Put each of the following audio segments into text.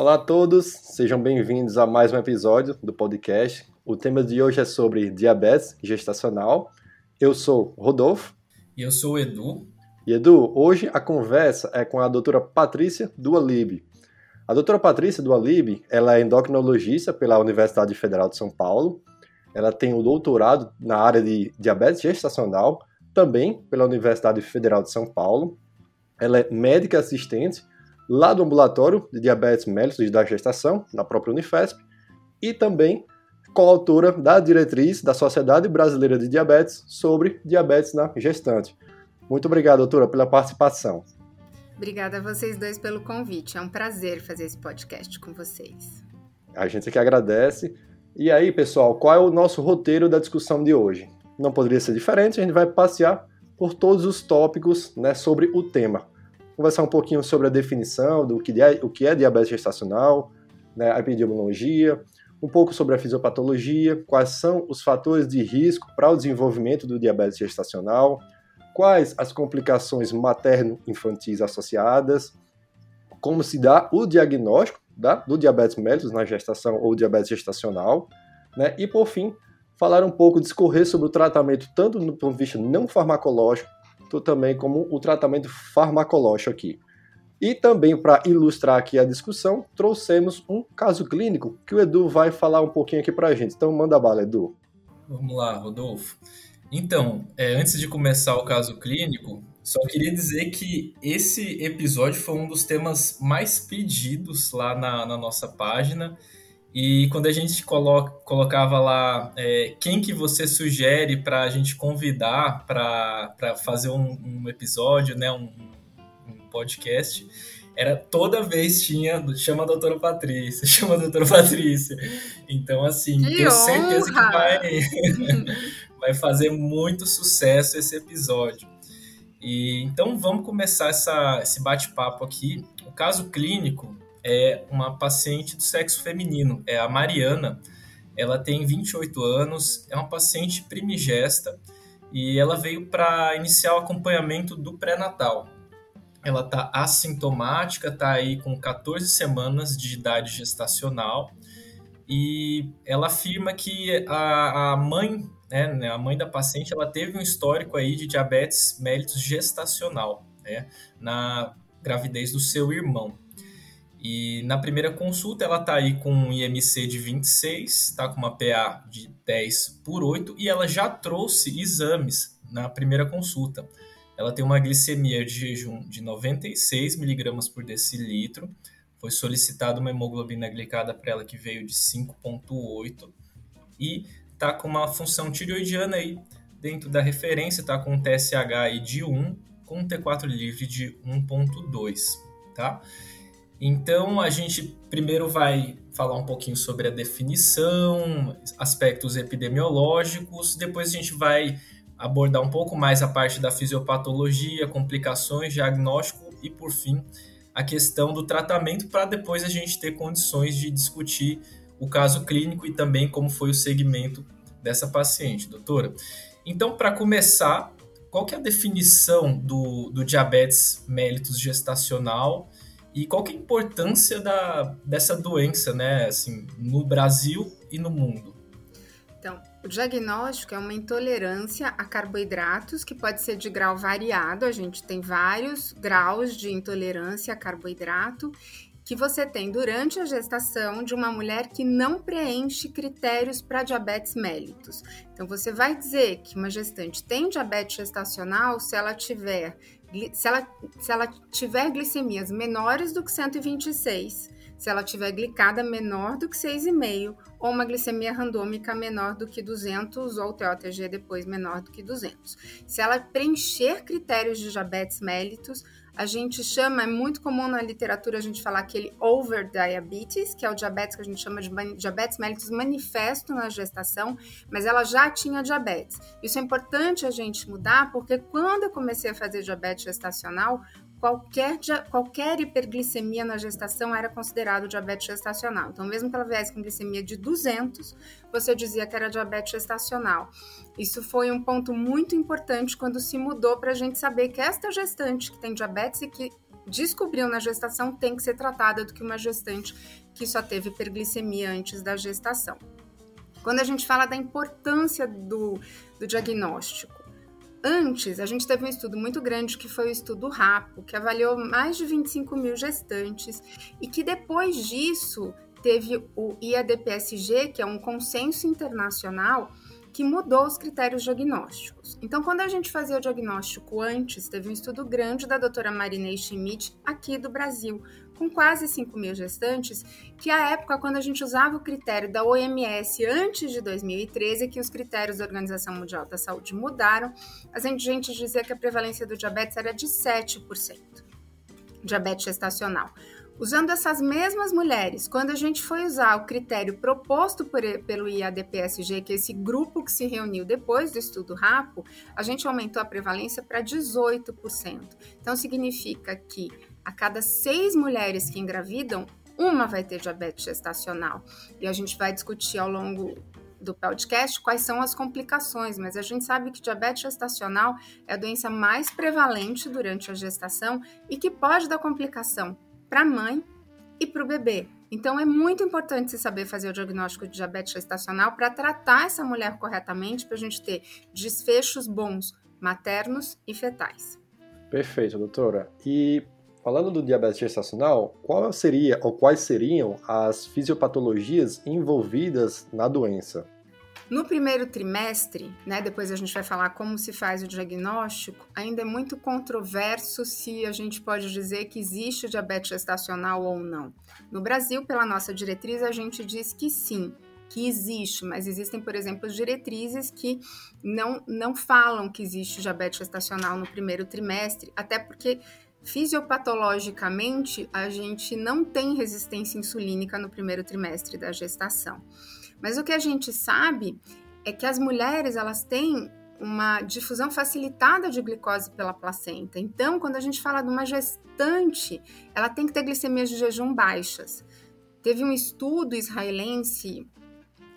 Olá a todos, sejam bem-vindos a mais um episódio do podcast. O tema de hoje é sobre diabetes gestacional. Eu sou Rodolfo. E eu sou Edu. E Edu, hoje a conversa é com a doutora Patrícia Dualib. A doutora Patrícia Dualib, ela é endocrinologista pela Universidade Federal de São Paulo. Ela tem o doutorado na área de diabetes gestacional, também pela Universidade Federal de São Paulo. Ela é médica assistente lá do ambulatório de diabetes mellitus da gestação, na própria Unifesp, e também coautora da diretriz da Sociedade Brasileira de Diabetes sobre diabetes na gestante. Muito obrigado, doutora, pela participação. Obrigada a vocês dois pelo convite. É um prazer fazer esse podcast com vocês. A gente que agradece. E aí, pessoal, qual é o nosso roteiro da discussão de hoje? Não poderia ser diferente, a gente vai passear por todos os tópicos né, sobre o tema conversar um pouquinho sobre a definição do que é, o que é diabetes gestacional, né, a epidemiologia, um pouco sobre a fisiopatologia, quais são os fatores de risco para o desenvolvimento do diabetes gestacional, quais as complicações materno-infantis associadas, como se dá o diagnóstico da, do diabetes mellitus na gestação ou diabetes gestacional, né? e por fim, falar um pouco, discorrer sobre o tratamento tanto do ponto de vista não farmacológico também como o tratamento farmacológico aqui. E também para ilustrar aqui a discussão, trouxemos um caso clínico que o Edu vai falar um pouquinho aqui para a gente. Então manda bala, Edu. Vamos lá, Rodolfo. Então, é, antes de começar o caso clínico, só queria dizer que esse episódio foi um dos temas mais pedidos lá na, na nossa página. E quando a gente coloca, colocava lá é, quem que você sugere para a gente convidar para fazer um, um, episódio, né, um, um, podcast, era toda vez tinha chama a doutora Patrícia, chama a doutora Patrícia. Então, assim, que tenho honra! certeza que vai, vai fazer muito sucesso esse episódio. E, então, vamos começar essa, esse bate-papo aqui. O caso clínico é uma paciente do sexo feminino, é a Mariana. Ela tem 28 anos, é uma paciente primigesta e ela veio para iniciar o acompanhamento do pré-natal. Ela está assintomática, está aí com 14 semanas de idade gestacional e ela afirma que a, a mãe, né, a mãe da paciente, ela teve um histórico aí de diabetes mellitus gestacional, né, na gravidez do seu irmão. E na primeira consulta ela está aí com um IMC de 26, está com uma PA de 10 por 8 e ela já trouxe exames na primeira consulta. Ela tem uma glicemia de jejum de 96 miligramas por decilitro. Foi solicitada uma hemoglobina glicada para ela que veio de 5,8 e está com uma função tireoidiana aí dentro da referência, está com um TSH aí de 1 com um T4 livre de 1,2, tá? Então, a gente primeiro vai falar um pouquinho sobre a definição, aspectos epidemiológicos, depois a gente vai abordar um pouco mais a parte da fisiopatologia, complicações, diagnóstico e, por fim, a questão do tratamento, para depois a gente ter condições de discutir o caso clínico e também como foi o segmento dessa paciente, doutora. Então, para começar, qual que é a definição do, do diabetes mellitus gestacional e qual que é a importância da, dessa doença, né, assim, no Brasil e no mundo? Então, o diagnóstico é uma intolerância a carboidratos que pode ser de grau variado. A gente tem vários graus de intolerância a carboidrato que você tem durante a gestação de uma mulher que não preenche critérios para diabetes mellitus. Então, você vai dizer que uma gestante tem diabetes gestacional se ela tiver se ela, se ela tiver glicemias menores do que 126, se ela tiver glicada menor do que 6,5 ou uma glicemia randômica menor do que 200 ou TOTG depois menor do que 200. Se ela preencher critérios de diabetes mellitus, a gente chama, é muito comum na literatura a gente falar aquele over diabetes, que é o diabetes que a gente chama de diabetes mellitus manifesto na gestação, mas ela já tinha diabetes. Isso é importante a gente mudar, porque quando eu comecei a fazer diabetes gestacional, qualquer, qualquer hiperglicemia na gestação era considerado diabetes gestacional. Então, mesmo que ela viesse com glicemia de 200, você dizia que era diabetes gestacional. Isso foi um ponto muito importante quando se mudou para a gente saber que esta gestante que tem diabetes e que descobriu na gestação tem que ser tratada do que uma gestante que só teve hiperglicemia antes da gestação. Quando a gente fala da importância do, do diagnóstico, Antes, a gente teve um estudo muito grande que foi o estudo RAPO, que avaliou mais de 25 mil gestantes, e que depois disso teve o IADPSG, que é um consenso internacional que mudou os critérios diagnósticos. Então, quando a gente fazia o diagnóstico antes, teve um estudo grande da doutora Marinei Schmidt aqui do Brasil, com quase 5 mil gestantes, que à época, quando a gente usava o critério da OMS antes de 2013, que os critérios da Organização Mundial da Saúde mudaram, a gente dizia que a prevalência do diabetes era de 7%, diabetes gestacional. Usando essas mesmas mulheres, quando a gente foi usar o critério proposto por, pelo IADPSG, que é esse grupo que se reuniu depois do estudo RAPO, a gente aumentou a prevalência para 18%. Então, significa que a cada seis mulheres que engravidam, uma vai ter diabetes gestacional. E a gente vai discutir ao longo do podcast quais são as complicações, mas a gente sabe que diabetes gestacional é a doença mais prevalente durante a gestação e que pode dar complicação para a mãe e para o bebê. Então é muito importante você saber fazer o diagnóstico de diabetes gestacional para tratar essa mulher corretamente, para a gente ter desfechos bons maternos e fetais. Perfeito, doutora. E falando do diabetes gestacional, qual seria ou quais seriam as fisiopatologias envolvidas na doença? No primeiro trimestre, né, depois a gente vai falar como se faz o diagnóstico, ainda é muito controverso se a gente pode dizer que existe diabetes gestacional ou não. No Brasil, pela nossa diretriz, a gente diz que sim, que existe, mas existem, por exemplo, diretrizes que não, não falam que existe diabetes gestacional no primeiro trimestre, até porque fisiopatologicamente a gente não tem resistência insulínica no primeiro trimestre da gestação. Mas o que a gente sabe é que as mulheres elas têm uma difusão facilitada de glicose pela placenta. Então, quando a gente fala de uma gestante, ela tem que ter glicemias de jejum baixas. Teve um estudo israelense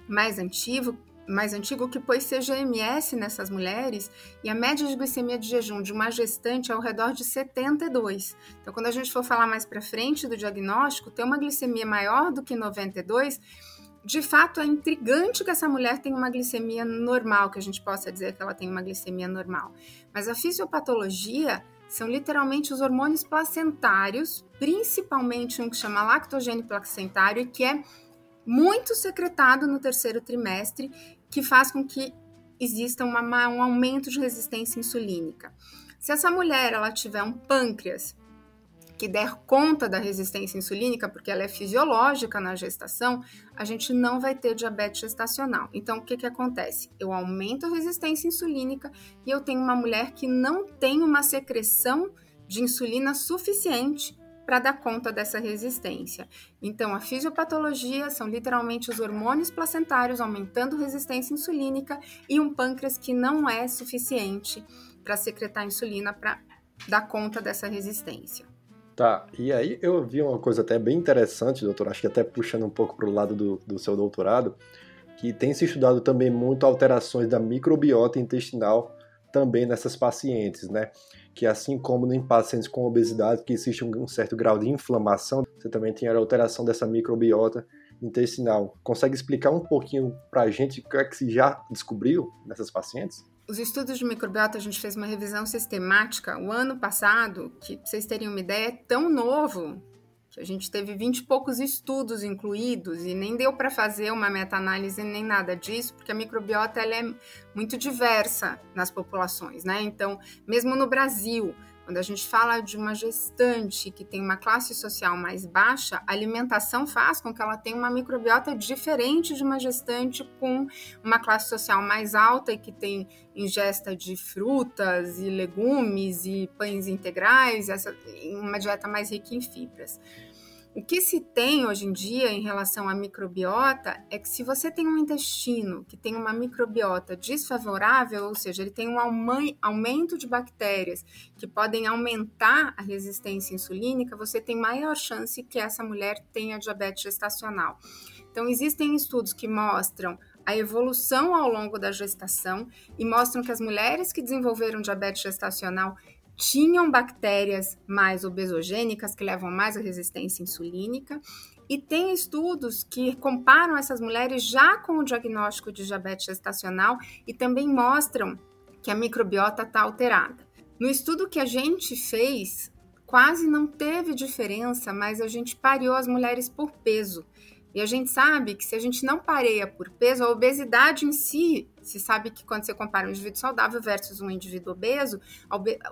mais antigo, mais antigo que pôs CGMS nessas mulheres e a média de glicemia de jejum de uma gestante é ao redor de 72. Então, quando a gente for falar mais para frente do diagnóstico, ter uma glicemia maior do que 92 de fato é intrigante que essa mulher tenha uma glicemia normal, que a gente possa dizer que ela tem uma glicemia normal. Mas a fisiopatologia são literalmente os hormônios placentários, principalmente um que chama lactogênio placentário, que é muito secretado no terceiro trimestre, que faz com que exista uma, um aumento de resistência insulínica. Se essa mulher ela tiver um pâncreas que der conta da resistência insulínica, porque ela é fisiológica na gestação, a gente não vai ter diabetes gestacional. Então, o que, que acontece? Eu aumento a resistência insulínica e eu tenho uma mulher que não tem uma secreção de insulina suficiente para dar conta dessa resistência. Então, a fisiopatologia são literalmente os hormônios placentários aumentando resistência insulínica e um pâncreas que não é suficiente para secretar insulina para dar conta dessa resistência. Tá, e aí eu vi uma coisa até bem interessante, doutor, acho que até puxando um pouco para o lado do, do seu doutorado, que tem se estudado também muito alterações da microbiota intestinal também nessas pacientes, né? Que assim como em pacientes com obesidade, que existe um certo grau de inflamação, você também tem a alteração dessa microbiota intestinal. Consegue explicar um pouquinho para a gente o que é que se já descobriu nessas pacientes? Os estudos de microbiota, a gente fez uma revisão sistemática o ano passado, que pra vocês terem uma ideia, é tão novo que a gente teve 20 e poucos estudos incluídos e nem deu para fazer uma meta-análise nem nada disso, porque a microbiota ela é muito diversa nas populações, né? Então, mesmo no Brasil, quando a gente fala de uma gestante que tem uma classe social mais baixa, a alimentação faz com que ela tenha uma microbiota diferente de uma gestante com uma classe social mais alta e que tem ingesta de frutas e legumes e pães integrais, essa, uma dieta mais rica em fibras. O que se tem hoje em dia em relação à microbiota é que se você tem um intestino que tem uma microbiota desfavorável, ou seja, ele tem um aumento de bactérias que podem aumentar a resistência insulínica, você tem maior chance que essa mulher tenha diabetes gestacional. Então, existem estudos que mostram a evolução ao longo da gestação e mostram que as mulheres que desenvolveram diabetes gestacional tinham bactérias mais obesogênicas, que levam mais à resistência insulínica. E tem estudos que comparam essas mulheres já com o diagnóstico de diabetes gestacional e também mostram que a microbiota está alterada. No estudo que a gente fez, quase não teve diferença, mas a gente pareou as mulheres por peso. E a gente sabe que se a gente não pareia por peso, a obesidade em si, se sabe que quando você compara um indivíduo saudável versus um indivíduo obeso,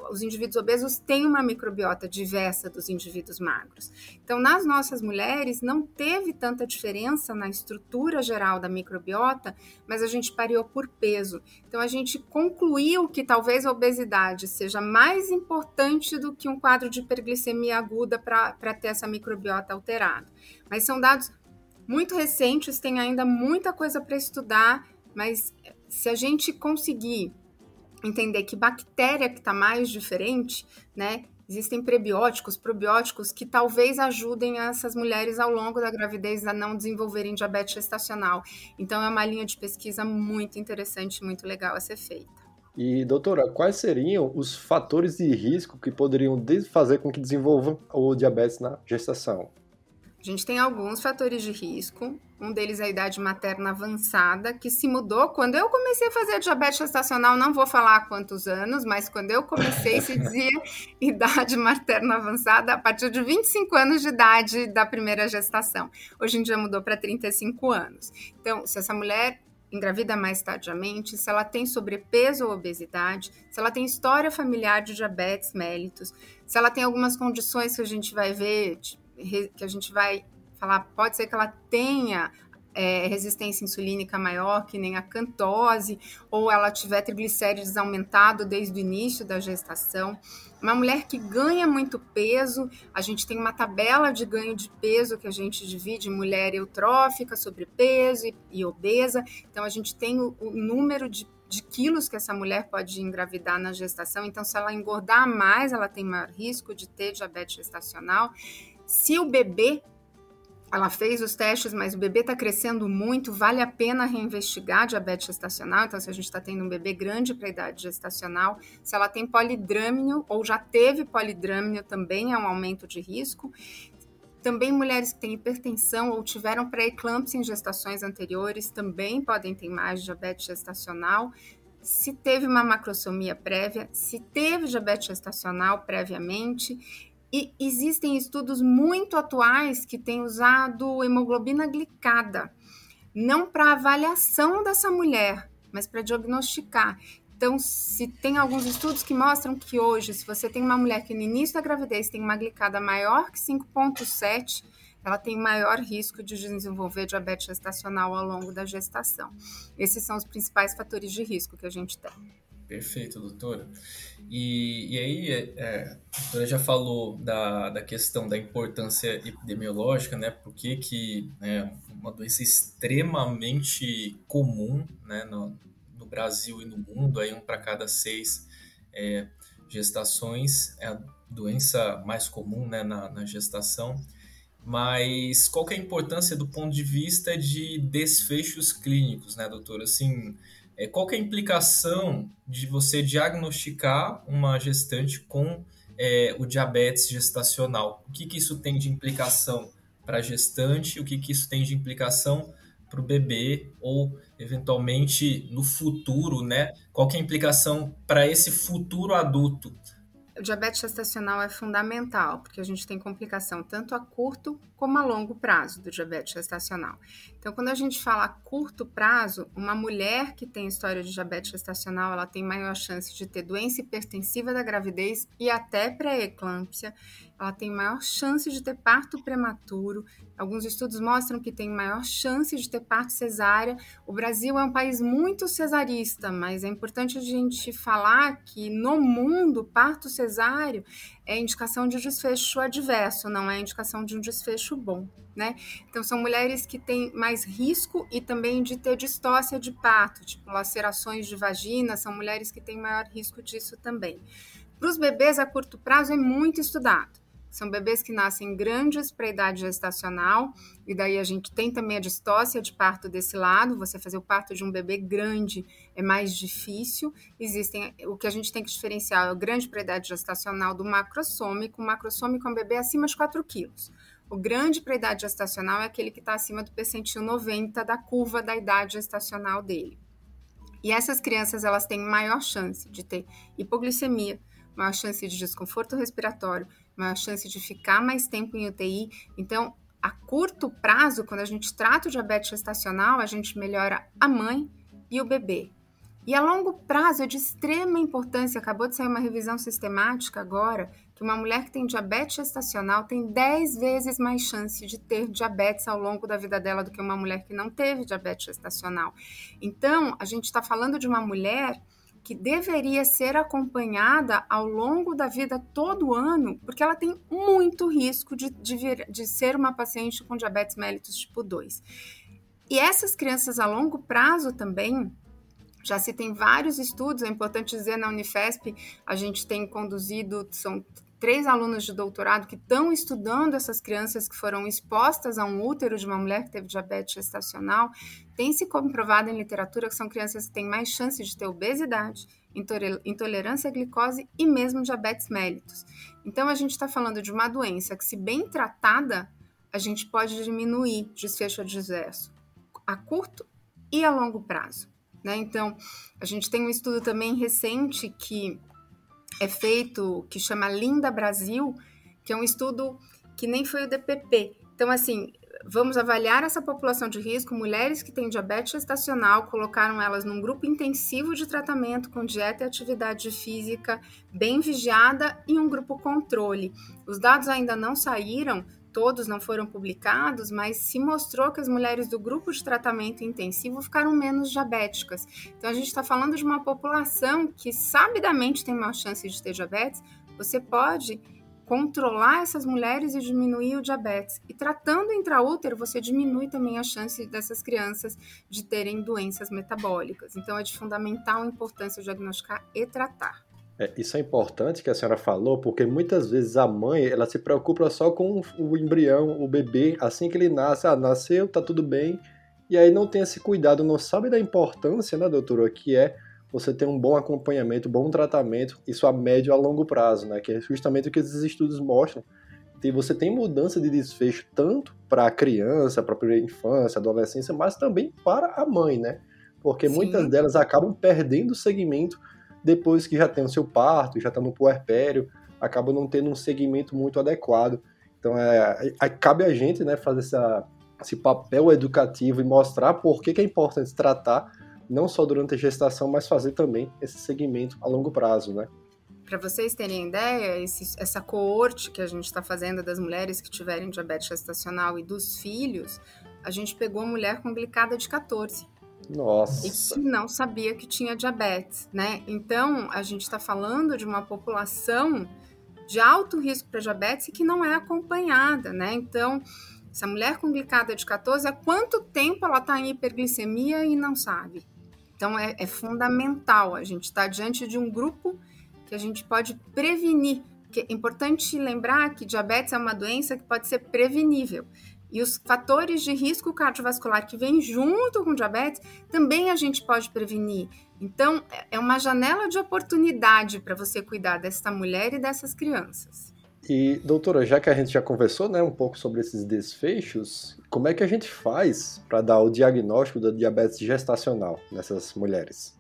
os indivíduos obesos têm uma microbiota diversa dos indivíduos magros. Então, nas nossas mulheres, não teve tanta diferença na estrutura geral da microbiota, mas a gente pareou por peso. Então, a gente concluiu que talvez a obesidade seja mais importante do que um quadro de hiperglicemia aguda para ter essa microbiota alterada. Mas são dados muito recentes, tem ainda muita coisa para estudar, mas se a gente conseguir entender que bactéria que está mais diferente, né? Existem prebióticos, probióticos que talvez ajudem essas mulheres ao longo da gravidez a não desenvolverem diabetes gestacional. Então é uma linha de pesquisa muito interessante, muito legal a ser feita. E, doutora, quais seriam os fatores de risco que poderiam fazer com que desenvolvam o diabetes na gestação? A gente tem alguns fatores de risco. Um deles é a idade materna avançada, que se mudou. Quando eu comecei a fazer diabetes gestacional, não vou falar há quantos anos, mas quando eu comecei, se dizia idade materna avançada a partir de 25 anos de idade da primeira gestação. Hoje em dia mudou para 35 anos. Então, se essa mulher engravida mais tardiamente, se ela tem sobrepeso ou obesidade, se ela tem história familiar de diabetes mellitus, se ela tem algumas condições que a gente vai ver, que a gente vai falar, pode ser que ela tenha é, resistência insulínica maior, que nem a cantose, ou ela tiver triglicérides aumentado desde o início da gestação. Uma mulher que ganha muito peso, a gente tem uma tabela de ganho de peso que a gente divide mulher eutrófica, sobrepeso e, e obesa. Então, a gente tem o, o número de, de quilos que essa mulher pode engravidar na gestação. Então, se ela engordar mais, ela tem maior risco de ter diabetes gestacional. Se o bebê, ela fez os testes, mas o bebê está crescendo muito, vale a pena reinvestigar diabetes gestacional. Então, se a gente está tendo um bebê grande para a idade gestacional, se ela tem polidrâmino ou já teve polidrâmino, também é um aumento de risco. Também mulheres que têm hipertensão ou tiveram pré-eclâmpsia em gestações anteriores também podem ter mais diabetes gestacional. Se teve uma macrosomia prévia, se teve diabetes gestacional previamente e existem estudos muito atuais que têm usado hemoglobina glicada, não para avaliação dessa mulher, mas para diagnosticar. Então, se tem alguns estudos que mostram que hoje, se você tem uma mulher que no início da gravidez tem uma glicada maior que 5,7, ela tem maior risco de desenvolver diabetes gestacional ao longo da gestação. Esses são os principais fatores de risco que a gente tem. Perfeito, doutora. E, e aí, é, é, a doutora já falou da, da questão da importância epidemiológica, né? Por que que é uma doença extremamente comum né, no, no Brasil e no mundo, aí um para cada seis é, gestações, é a doença mais comum né, na, na gestação. Mas qual é a importância do ponto de vista de desfechos clínicos, né, doutora? Assim, é, qual é a implicação de você diagnosticar uma gestante com é, o diabetes gestacional? O que, que isso tem de implicação para a gestante? O que, que isso tem de implicação para o bebê ou eventualmente no futuro, né? Qual é a implicação para esse futuro adulto o diabetes gestacional é fundamental, porque a gente tem complicação tanto a curto como a longo prazo do diabetes gestacional. Então, quando a gente fala curto prazo, uma mulher que tem história de diabetes gestacional, ela tem maior chance de ter doença hipertensiva da gravidez e até pré-eclâmpsia, ela tem maior chance de ter parto prematuro. Alguns estudos mostram que tem maior chance de ter parto cesárea. O Brasil é um país muito cesarista, mas é importante a gente falar que no mundo, parto cesáreo é indicação de desfecho adverso, não é indicação de um desfecho bom, né? Então são mulheres que têm mais risco e também de ter distócia de parto, tipo lacerações de vagina, são mulheres que têm maior risco disso também. Para os bebês a curto prazo é muito estudado são bebês que nascem grandes para a idade gestacional, e daí a gente tem também a distócia de parto desse lado. Você fazer o parto de um bebê grande é mais difícil. Existem o que a gente tem que diferenciar é o grande para a idade gestacional do macrossômico. O macrossômico é um bebê acima de 4 quilos. O grande para a idade gestacional é aquele que está acima do percentil 90 da curva da idade gestacional dele. E essas crianças elas têm maior chance de ter hipoglicemia, maior chance de desconforto respiratório, maior chance de ficar mais tempo em UTI. Então, a curto prazo, quando a gente trata o diabetes gestacional, a gente melhora a mãe e o bebê. E a longo prazo é de extrema importância. Acabou de sair uma revisão sistemática agora que uma mulher que tem diabetes gestacional tem 10 vezes mais chance de ter diabetes ao longo da vida dela do que uma mulher que não teve diabetes gestacional. Então, a gente está falando de uma mulher que deveria ser acompanhada ao longo da vida todo ano, porque ela tem muito risco de, de, vir, de ser uma paciente com diabetes mellitus tipo 2. E essas crianças a longo prazo também, já se tem vários estudos, é importante dizer, na Unifesp a gente tem conduzido, são três alunos de doutorado que estão estudando essas crianças que foram expostas a um útero de uma mulher que teve diabetes gestacional. Tem se comprovado em literatura que são crianças que têm mais chance de ter obesidade, intolerância à glicose e mesmo diabetes mellitus. Então, a gente está falando de uma doença que, se bem tratada, a gente pode diminuir desfecho adverso a curto e a longo prazo. Né? Então, a gente tem um estudo também recente que é feito, que chama Linda Brasil, que é um estudo que nem foi o DPP. Então, assim, vamos avaliar essa população de risco, mulheres que têm diabetes gestacional, colocaram elas num grupo intensivo de tratamento com dieta e atividade física bem vigiada e um grupo controle. Os dados ainda não saíram, todos não foram publicados, mas se mostrou que as mulheres do grupo de tratamento intensivo ficaram menos diabéticas. Então, a gente está falando de uma população que sabidamente tem maior chance de ter diabetes. Você pode controlar essas mulheres e diminuir o diabetes. E tratando intraútero, você diminui também a chance dessas crianças de terem doenças metabólicas. Então, é de fundamental importância diagnosticar e tratar. É, isso é importante que a senhora falou, porque muitas vezes a mãe ela se preocupa só com o embrião, o bebê, assim que ele nasce, ah, nasceu, tá tudo bem, e aí não tem esse cuidado, não sabe da importância, né, doutora, que é você ter um bom acompanhamento, bom tratamento, isso a médio e a longo prazo, né, que é justamente o que esses estudos mostram. E você tem mudança de desfecho tanto para a criança, para a infância, adolescência, mas também para a mãe, né? Porque Sim. muitas delas acabam perdendo o segmento depois que já tem o seu parto, já está no puerpério, acaba não tendo um segmento muito adequado. Então, é, é, cabe a gente né, fazer essa, esse papel educativo e mostrar por que, que é importante tratar, não só durante a gestação, mas fazer também esse segmento a longo prazo, né? Para vocês terem ideia, esse, essa coorte que a gente está fazendo das mulheres que tiverem diabetes gestacional e dos filhos, a gente pegou mulher com glicada de 14. Nossa. E que não sabia que tinha diabetes, né? Então, a gente está falando de uma população de alto risco para diabetes e que não é acompanhada, né? Então, essa mulher com glicada de 14, há quanto tempo ela está em hiperglicemia e não sabe? Então, é, é fundamental. A gente está diante de um grupo que a gente pode prevenir. Porque é importante lembrar que diabetes é uma doença que pode ser prevenível. E os fatores de risco cardiovascular que vêm junto com diabetes também a gente pode prevenir. Então, é uma janela de oportunidade para você cuidar dessa mulher e dessas crianças. E, doutora, já que a gente já conversou né, um pouco sobre esses desfechos, como é que a gente faz para dar o diagnóstico da diabetes gestacional nessas mulheres?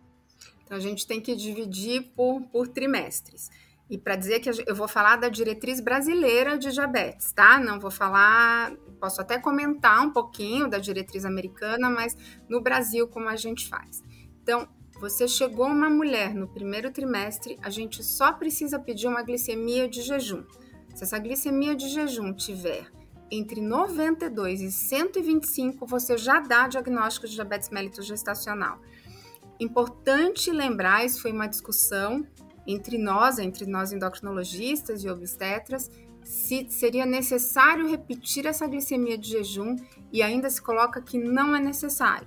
Então, a gente tem que dividir por, por trimestres. E para dizer que eu vou falar da diretriz brasileira de diabetes, tá? Não vou falar, posso até comentar um pouquinho da diretriz americana, mas no Brasil como a gente faz. Então, você chegou uma mulher no primeiro trimestre, a gente só precisa pedir uma glicemia de jejum. Se essa glicemia de jejum tiver entre 92 e 125, você já dá diagnóstico de diabetes mellitus gestacional. Importante lembrar, isso foi uma discussão entre nós, entre nós endocrinologistas e obstetras, se seria necessário repetir essa glicemia de jejum e ainda se coloca que não é necessário.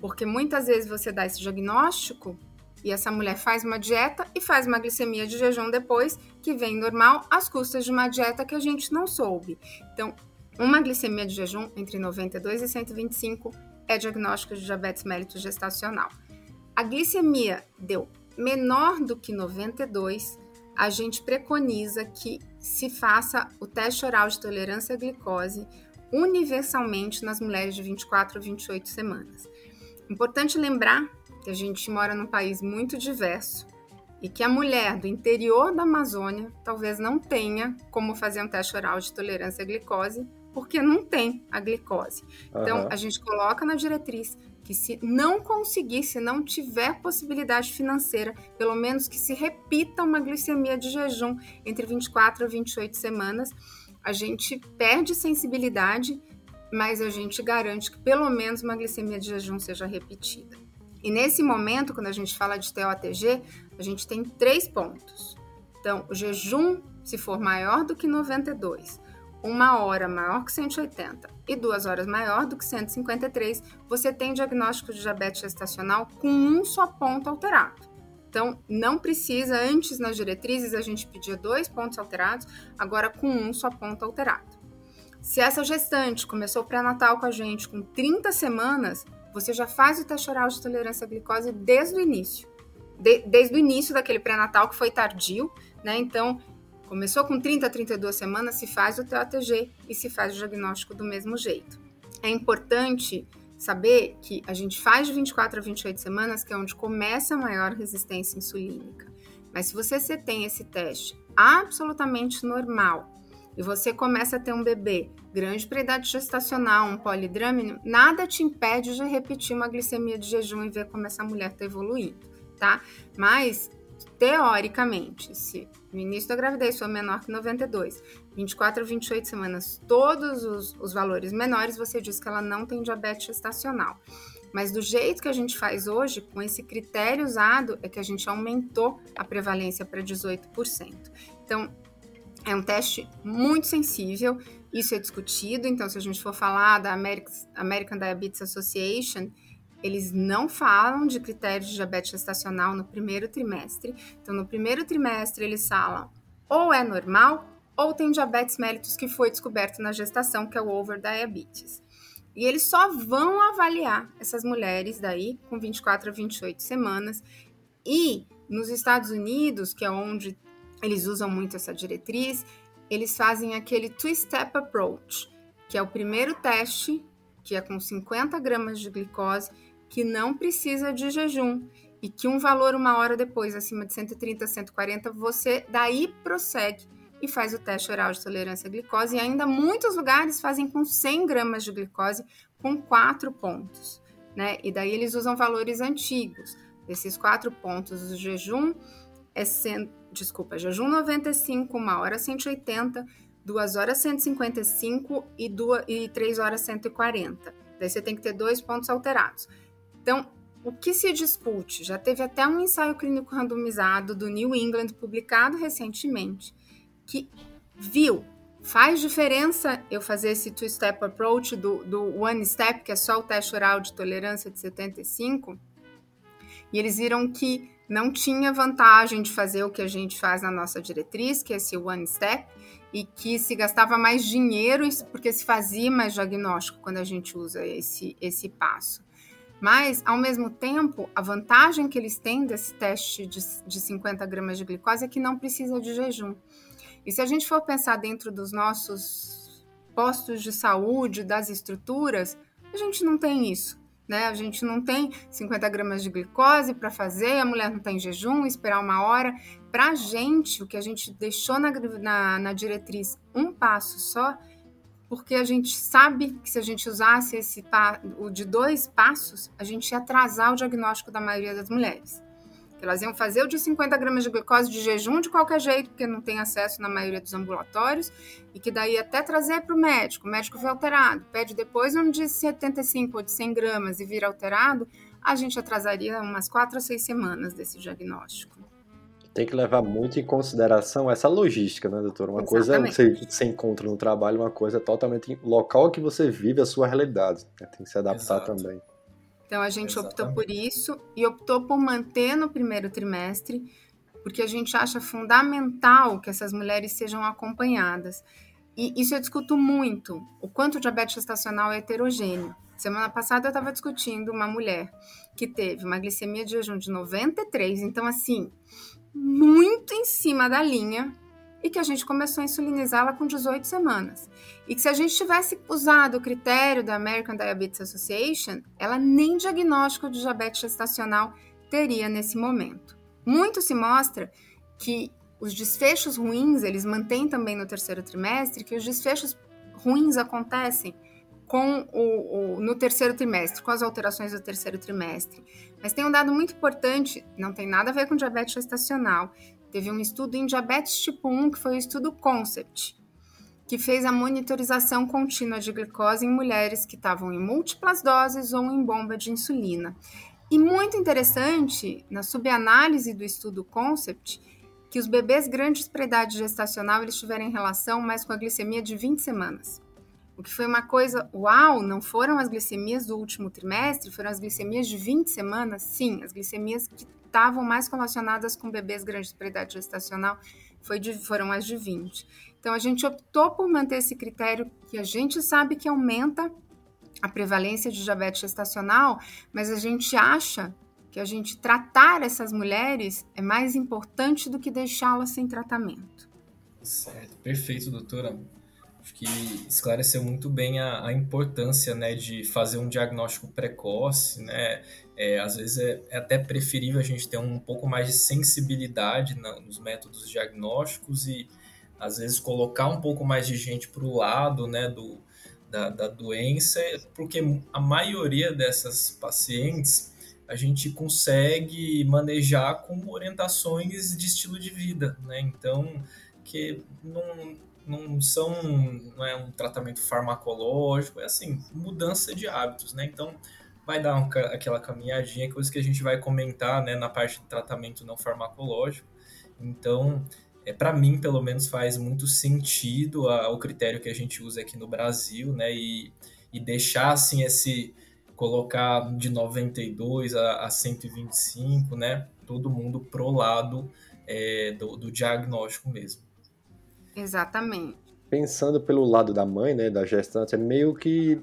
Porque muitas vezes você dá esse diagnóstico E essa mulher faz uma dieta e faz uma glicemia de jejum depois, que vem normal, às custas de uma dieta que a gente não soube. Então, uma glicemia de jejum entre 92 e 125 é diagnóstico de diabetes mellitus gestacional. A glicemia deu menor do que 92, a gente preconiza que se faça o teste oral de tolerância à glicose universalmente nas mulheres de 24 a 28 semanas. Importante lembrar que a gente mora num país muito diverso e que a mulher do interior da Amazônia talvez não tenha como fazer um teste oral de tolerância à glicose, porque não tem a glicose. Uhum. Então, a gente coloca na diretriz que se não conseguir, se não tiver possibilidade financeira, pelo menos que se repita uma glicemia de jejum entre 24 a 28 semanas, a gente perde sensibilidade, mas a gente garante que pelo menos uma glicemia de jejum seja repetida. E nesse momento, quando a gente fala de TOTG, a gente tem três pontos. Então, o jejum, se for maior do que 92, uma hora maior que 180 e duas horas maior do que 153, você tem diagnóstico de diabetes gestacional com um só ponto alterado. Então, não precisa, antes nas diretrizes a gente pedia dois pontos alterados, agora com um só ponto alterado. Se essa gestante começou o pré-natal com a gente com 30 semanas, você já faz o teste oral de tolerância à glicose desde o início. De, desde o início daquele pré-natal que foi tardio, né? Então, Começou com 30 a 32 semanas, se faz o TOTG e se faz o diagnóstico do mesmo jeito. É importante saber que a gente faz de 24 a 28 semanas, que é onde começa a maior resistência insulínica. Mas se você tem esse teste absolutamente normal e você começa a ter um bebê grande para idade gestacional, um polidrâmino, nada te impede de repetir uma glicemia de jejum e ver como essa mulher está evoluindo, tá? Mas teoricamente, se no início da gravidez for menor que 92, 24 a 28 semanas, todos os, os valores menores, você diz que ela não tem diabetes gestacional. Mas do jeito que a gente faz hoje, com esse critério usado, é que a gente aumentou a prevalência para 18%. Então, é um teste muito sensível, isso é discutido. Então, se a gente for falar da American Diabetes Association, eles não falam de critérios de diabetes gestacional no primeiro trimestre. Então, no primeiro trimestre, eles falam ou é normal ou tem diabetes mellitus que foi descoberto na gestação, que é o overdiabetes. E eles só vão avaliar essas mulheres daí com 24 a 28 semanas. E nos Estados Unidos, que é onde eles usam muito essa diretriz, eles fazem aquele two-step approach, que é o primeiro teste, que é com 50 gramas de glicose, que não precisa de jejum e que um valor uma hora depois, acima de 130, 140, você daí prossegue e faz o teste oral de tolerância à glicose. E ainda muitos lugares fazem com 100 gramas de glicose com quatro pontos, né? E daí eles usam valores antigos. Esses quatro pontos, o jejum é cent... desculpa, jejum 95, uma hora 180, duas horas 155 e, e três horas 140. Daí você tem que ter dois pontos alterados. Então, o que se discute? Já teve até um ensaio clínico randomizado do New England publicado recentemente que viu faz diferença eu fazer esse two-step approach do, do one step, que é só o teste oral de tolerância de 75, e eles viram que não tinha vantagem de fazer o que a gente faz na nossa diretriz, que é esse one step, e que se gastava mais dinheiro porque se fazia mais diagnóstico quando a gente usa esse, esse passo. Mas, ao mesmo tempo, a vantagem que eles têm desse teste de, de 50 gramas de glicose é que não precisa de jejum. E se a gente for pensar dentro dos nossos postos de saúde, das estruturas, a gente não tem isso. Né? A gente não tem 50 gramas de glicose para fazer, a mulher não tem jejum, esperar uma hora. Para a gente, o que a gente deixou na, na, na diretriz um passo só, porque a gente sabe que se a gente usasse esse o de dois passos, a gente ia atrasar o diagnóstico da maioria das mulheres. Elas iam fazer o de 50 gramas de glicose de jejum de qualquer jeito, porque não tem acesso na maioria dos ambulatórios, e que daí até trazer para o médico, o médico vê alterado, pede depois um de 75 ou de 100 gramas e vira alterado, a gente atrasaria umas 4 a 6 semanas desse diagnóstico tem que levar muito em consideração essa logística, né, doutor? Uma Exatamente. coisa é você, você encontra no trabalho, uma coisa é totalmente local que você vive a sua realidade. Né? Tem que se adaptar Exato. também. Então a gente Exatamente. optou por isso e optou por manter no primeiro trimestre, porque a gente acha fundamental que essas mulheres sejam acompanhadas. E isso eu discuto muito, o quanto o diabetes gestacional é heterogêneo. Semana passada eu estava discutindo uma mulher que teve uma glicemia de jejum de 93, então assim, muito em cima da linha, e que a gente começou a insulinizá-la com 18 semanas. E que se a gente tivesse usado o critério da American Diabetes Association, ela nem diagnóstico de diabetes gestacional teria nesse momento. Muito se mostra que os desfechos ruins, eles mantêm também no terceiro trimestre, que os desfechos ruins acontecem com o, o, no terceiro trimestre, com as alterações do terceiro trimestre. Mas tem um dado muito importante, não tem nada a ver com diabetes gestacional. Teve um estudo em diabetes tipo 1, que foi o estudo CONCEPT, que fez a monitorização contínua de glicose em mulheres que estavam em múltiplas doses ou em bomba de insulina. E muito interessante, na subanálise do estudo CONCEPT, que os bebês grandes para idade gestacional eles tiverem relação mais com a glicemia de 20 semanas. O que foi uma coisa, uau, não foram as glicemias do último trimestre, foram as glicemias de 20 semanas? Sim, as glicemias que estavam mais relacionadas com bebês grandes para idade gestacional foi de, foram as de 20. Então a gente optou por manter esse critério que a gente sabe que aumenta a prevalência de diabetes gestacional, mas a gente acha que a gente tratar essas mulheres é mais importante do que deixá-las sem tratamento. Certo, perfeito, doutora. Acho que esclareceu muito bem a, a importância né, de fazer um diagnóstico precoce. Né? É, às vezes é, é, até preferível a gente ter um pouco mais de sensibilidade na, nos métodos diagnósticos e, às vezes, colocar um pouco mais de gente para o lado né, do, da, da doença, porque a maioria dessas pacientes a gente consegue manejar com orientações de estilo de vida, né? Então, que não, não são não é um tratamento farmacológico, é assim, mudança de hábitos, né? Então vai dar um, aquela caminhadinha, coisa que a gente vai comentar, né, na parte de tratamento não farmacológico. Então, é para mim, pelo menos, faz muito sentido a, o critério que a gente usa aqui no Brasil, né? E, e deixar assim esse colocar de 92 a, a 125, né? Todo mundo pro lado é, do, do diagnóstico mesmo. Exatamente. Pensando pelo lado da mãe, né, da gestante, é meio que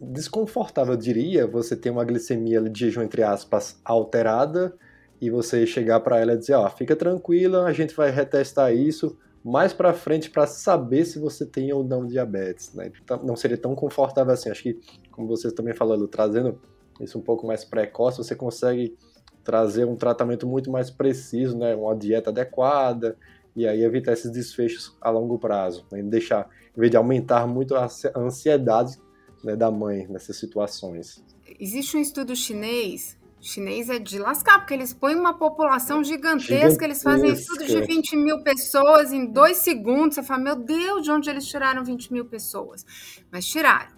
desconfortável, eu diria, você ter uma glicemia de jejum, entre aspas, alterada e você chegar para ela e dizer, ó, fica tranquila, a gente vai retestar isso mais para frente para saber se você tem ou não diabetes, né? Então, não seria tão confortável assim. Acho que, como vocês também falaram, trazendo isso um pouco mais precoce, você consegue trazer um tratamento muito mais preciso, né? Uma dieta adequada, e aí evitar esses desfechos a longo prazo, né? deixar, em vez de aumentar muito a ansiedade né, da mãe nessas situações. Existe um estudo chinês, chinês é de lascar, porque eles põem uma população gigantesca, gigantesca. eles fazem estudo de 20 mil pessoas em dois segundos, você fala, meu Deus, de onde eles tiraram 20 mil pessoas? Mas tiraram.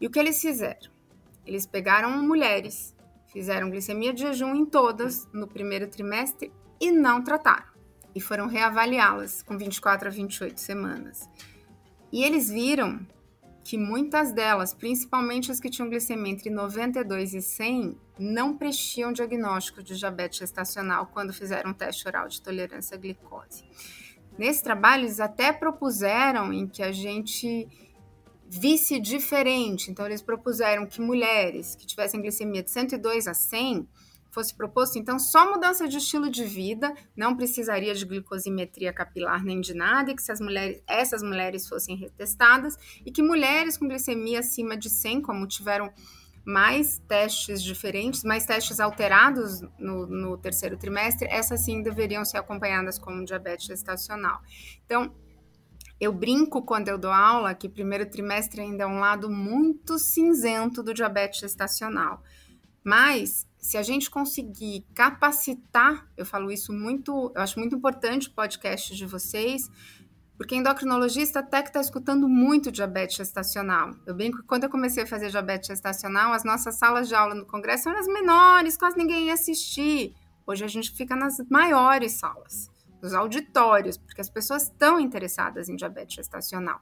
E o que eles fizeram? Eles pegaram mulheres, fizeram glicemia de jejum em todas no primeiro trimestre e não trataram e foram reavaliá-las com 24 a 28 semanas. E eles viram que muitas delas, principalmente as que tinham glicemia entre 92 e 100, não prestiam diagnóstico de diabetes gestacional quando fizeram um teste oral de tolerância à glicose. Nesse trabalho, eles até propuseram em que a gente visse diferente. Então, eles propuseram que mulheres que tivessem glicemia de 102 a 100 fosse proposto, então, só mudança de estilo de vida, não precisaria de glicosimetria capilar nem de nada, e que as mulheres, essas mulheres fossem retestadas, e que mulheres com glicemia acima de 100, como tiveram mais testes diferentes, mais testes alterados no, no terceiro trimestre, essas sim deveriam ser acompanhadas como diabetes gestacional. Então, eu brinco quando eu dou aula que primeiro trimestre ainda é um lado muito cinzento do diabetes gestacional. Mas se a gente conseguir capacitar, eu falo isso muito, eu acho muito importante o podcast de vocês, porque endocrinologista até que está escutando muito diabetes gestacional. Eu bem que quando eu comecei a fazer diabetes gestacional, as nossas salas de aula no congresso eram as menores, quase ninguém ia assistir. Hoje a gente fica nas maiores salas, nos auditórios, porque as pessoas estão interessadas em diabetes gestacional.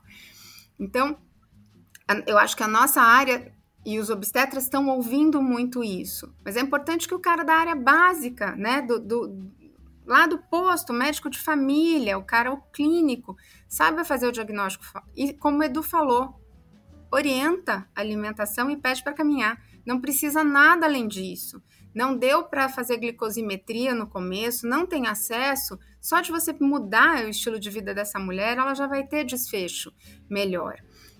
Então, eu acho que a nossa área e os obstetras estão ouvindo muito isso. Mas é importante que o cara da área básica, né, do, do lá do posto, médico de família, o cara, o clínico, saiba fazer o diagnóstico. E como o Edu falou, orienta a alimentação e pede para caminhar. Não precisa nada além disso. Não deu para fazer glicosimetria no começo, não tem acesso. Só de você mudar o estilo de vida dessa mulher, ela já vai ter desfecho melhor.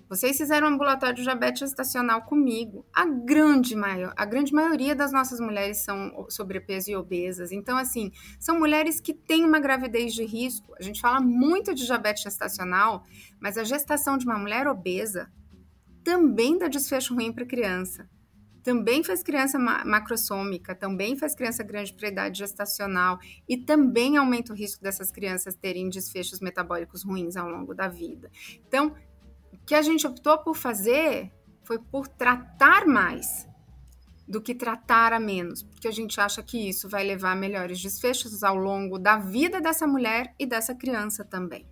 Vocês fizeram um ambulatório de diabetes gestacional comigo. A grande, maior, a grande maioria das nossas mulheres são sobrepeso e obesas. Então, assim, são mulheres que têm uma gravidez de risco. A gente fala muito de diabetes gestacional, mas a gestação de uma mulher obesa também dá desfecho ruim para criança. Também faz criança ma macrossômica, também faz criança grande para idade gestacional e também aumenta o risco dessas crianças terem desfechos metabólicos ruins ao longo da vida. Então, que a gente optou por fazer foi por tratar mais do que tratar a menos, porque a gente acha que isso vai levar a melhores desfechos ao longo da vida dessa mulher e dessa criança também.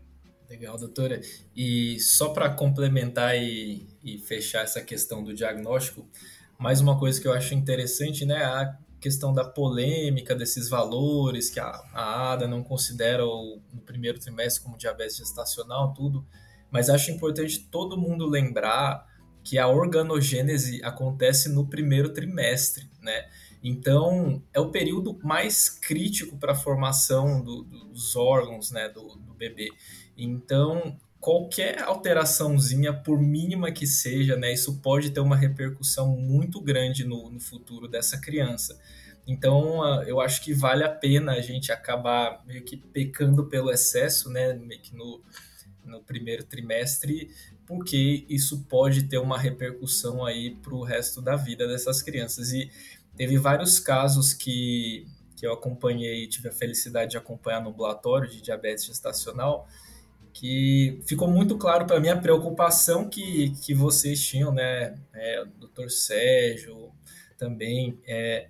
Legal, doutora. E só para complementar e, e, fechar essa questão do diagnóstico, mais uma coisa que eu acho interessante, né, a questão da polêmica desses valores que a, a ADA não considera o, no primeiro trimestre como diabetes gestacional, tudo mas acho importante todo mundo lembrar que a organogênese acontece no primeiro trimestre, né? Então, é o período mais crítico para a formação do, dos órgãos né, do, do, bebê. Então, qualquer alteraçãozinha, por mínima que seja, né, isso pode ter uma repercussão muito grande no, no futuro dessa criança. Então, eu acho que vale a pena a gente acabar meio que pecando pelo excesso, né, meio que no, no primeiro trimestre, porque isso pode ter uma repercussão aí para o resto da vida dessas crianças. E teve vários casos que, que eu acompanhei, tive a felicidade de acompanhar no ambulatório de diabetes gestacional, que ficou muito claro para mim a preocupação que, que vocês tinham, né, é, doutor Sérgio também, é,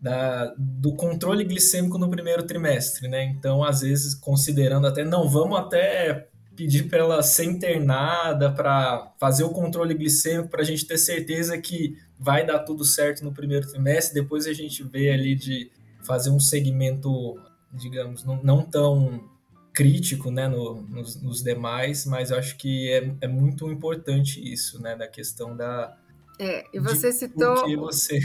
da, do controle glicêmico no primeiro trimestre, né? Então, às vezes, considerando até, não, vamos até pedir para ela ser internada para fazer o controle glicêmico para a gente ter certeza que vai dar tudo certo no primeiro trimestre. Depois a gente vê ali de fazer um segmento, digamos, não, não tão crítico né, no, nos, nos, demais, mas acho que é, é muito importante isso, né, da questão da. É, e você citou. Você...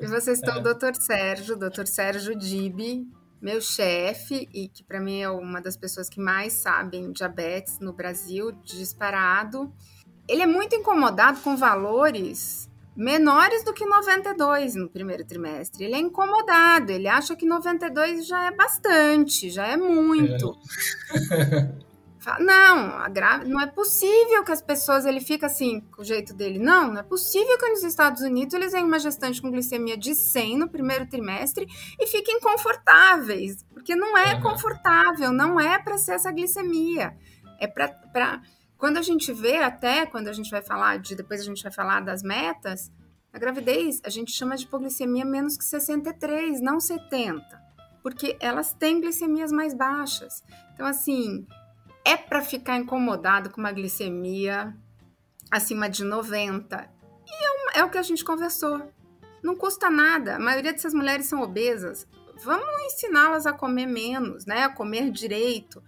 E você citou é. o Dr. Sérgio, Dr. Sérgio Dibi, meu chefe, e que para mim é uma das pessoas que mais sabem diabetes no Brasil, disparado, ele é muito incomodado com valores menores do que 92 no primeiro trimestre. Ele é incomodado, ele acha que 92 já é bastante, já é muito. É. Não, a grávida, não é possível que as pessoas, ele fica assim, com o jeito dele. Não, não é possível que nos Estados Unidos eles tenham uma gestante com glicemia de 100 no primeiro trimestre e fiquem confortáveis, porque não é uhum. confortável, não é para ser essa glicemia. É para quando a gente vê até, quando a gente vai falar de, depois a gente vai falar das metas, a gravidez a gente chama de hipoglicemia menos que 63, não 70, porque elas têm glicemias mais baixas. Então, assim, é para ficar incomodado com uma glicemia acima de 90. E é, é o que a gente conversou. Não custa nada. A maioria dessas mulheres são obesas. Vamos ensiná-las a comer menos, né? A comer direito.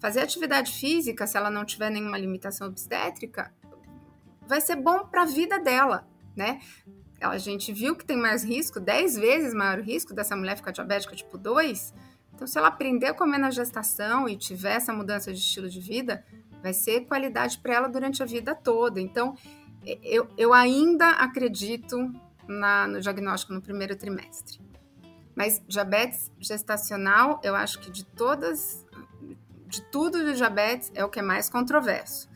Fazer atividade física, se ela não tiver nenhuma limitação obstétrica, vai ser bom para a vida dela, né? A gente viu que tem mais risco, 10 vezes maior risco dessa mulher ficar diabética tipo 2 então, se ela aprender a comer na gestação e tiver essa mudança de estilo de vida, vai ser qualidade para ela durante a vida toda. Então, eu, eu ainda acredito na, no diagnóstico no primeiro trimestre. Mas diabetes gestacional, eu acho que de todas, de tudo de diabetes, é o que é mais controverso.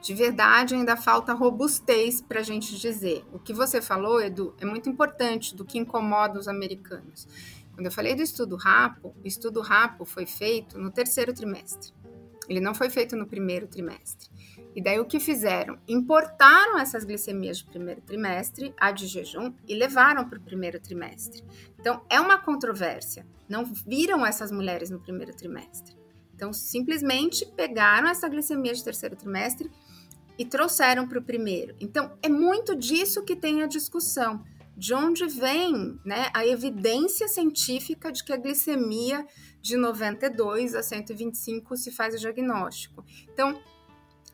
De verdade, ainda falta robustez para a gente dizer. O que você falou, Edu, é muito importante do que incomoda os americanos. Quando eu falei do estudo RAPO, o estudo RAPO foi feito no terceiro trimestre. Ele não foi feito no primeiro trimestre. E daí o que fizeram? Importaram essas glicemias de primeiro trimestre, a de jejum, e levaram para o primeiro trimestre. Então é uma controvérsia. Não viram essas mulheres no primeiro trimestre. Então simplesmente pegaram essa glicemia de terceiro trimestre, e trouxeram para o primeiro. Então, é muito disso que tem a discussão. De onde vem né, a evidência científica de que a glicemia de 92 a 125 se faz o diagnóstico. Então,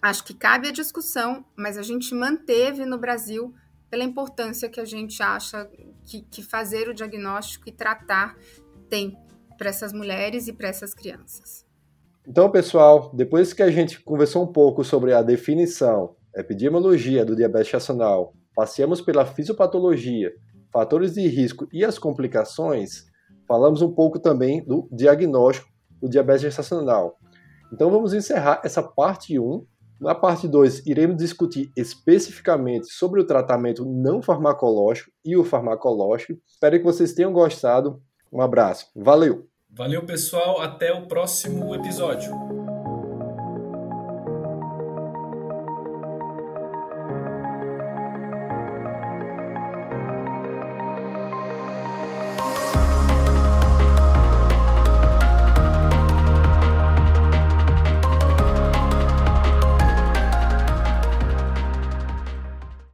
acho que cabe a discussão, mas a gente manteve no Brasil pela importância que a gente acha que, que fazer o diagnóstico e tratar tem para essas mulheres e para essas crianças. Então, pessoal, depois que a gente conversou um pouco sobre a definição, epidemiologia do diabetes gestacional, passeamos pela fisiopatologia, fatores de risco e as complicações, falamos um pouco também do diagnóstico do diabetes gestacional. Então, vamos encerrar essa parte 1. Na parte 2, iremos discutir especificamente sobre o tratamento não farmacológico e o farmacológico. Espero que vocês tenham gostado. Um abraço. Valeu! Valeu, pessoal. Até o próximo episódio.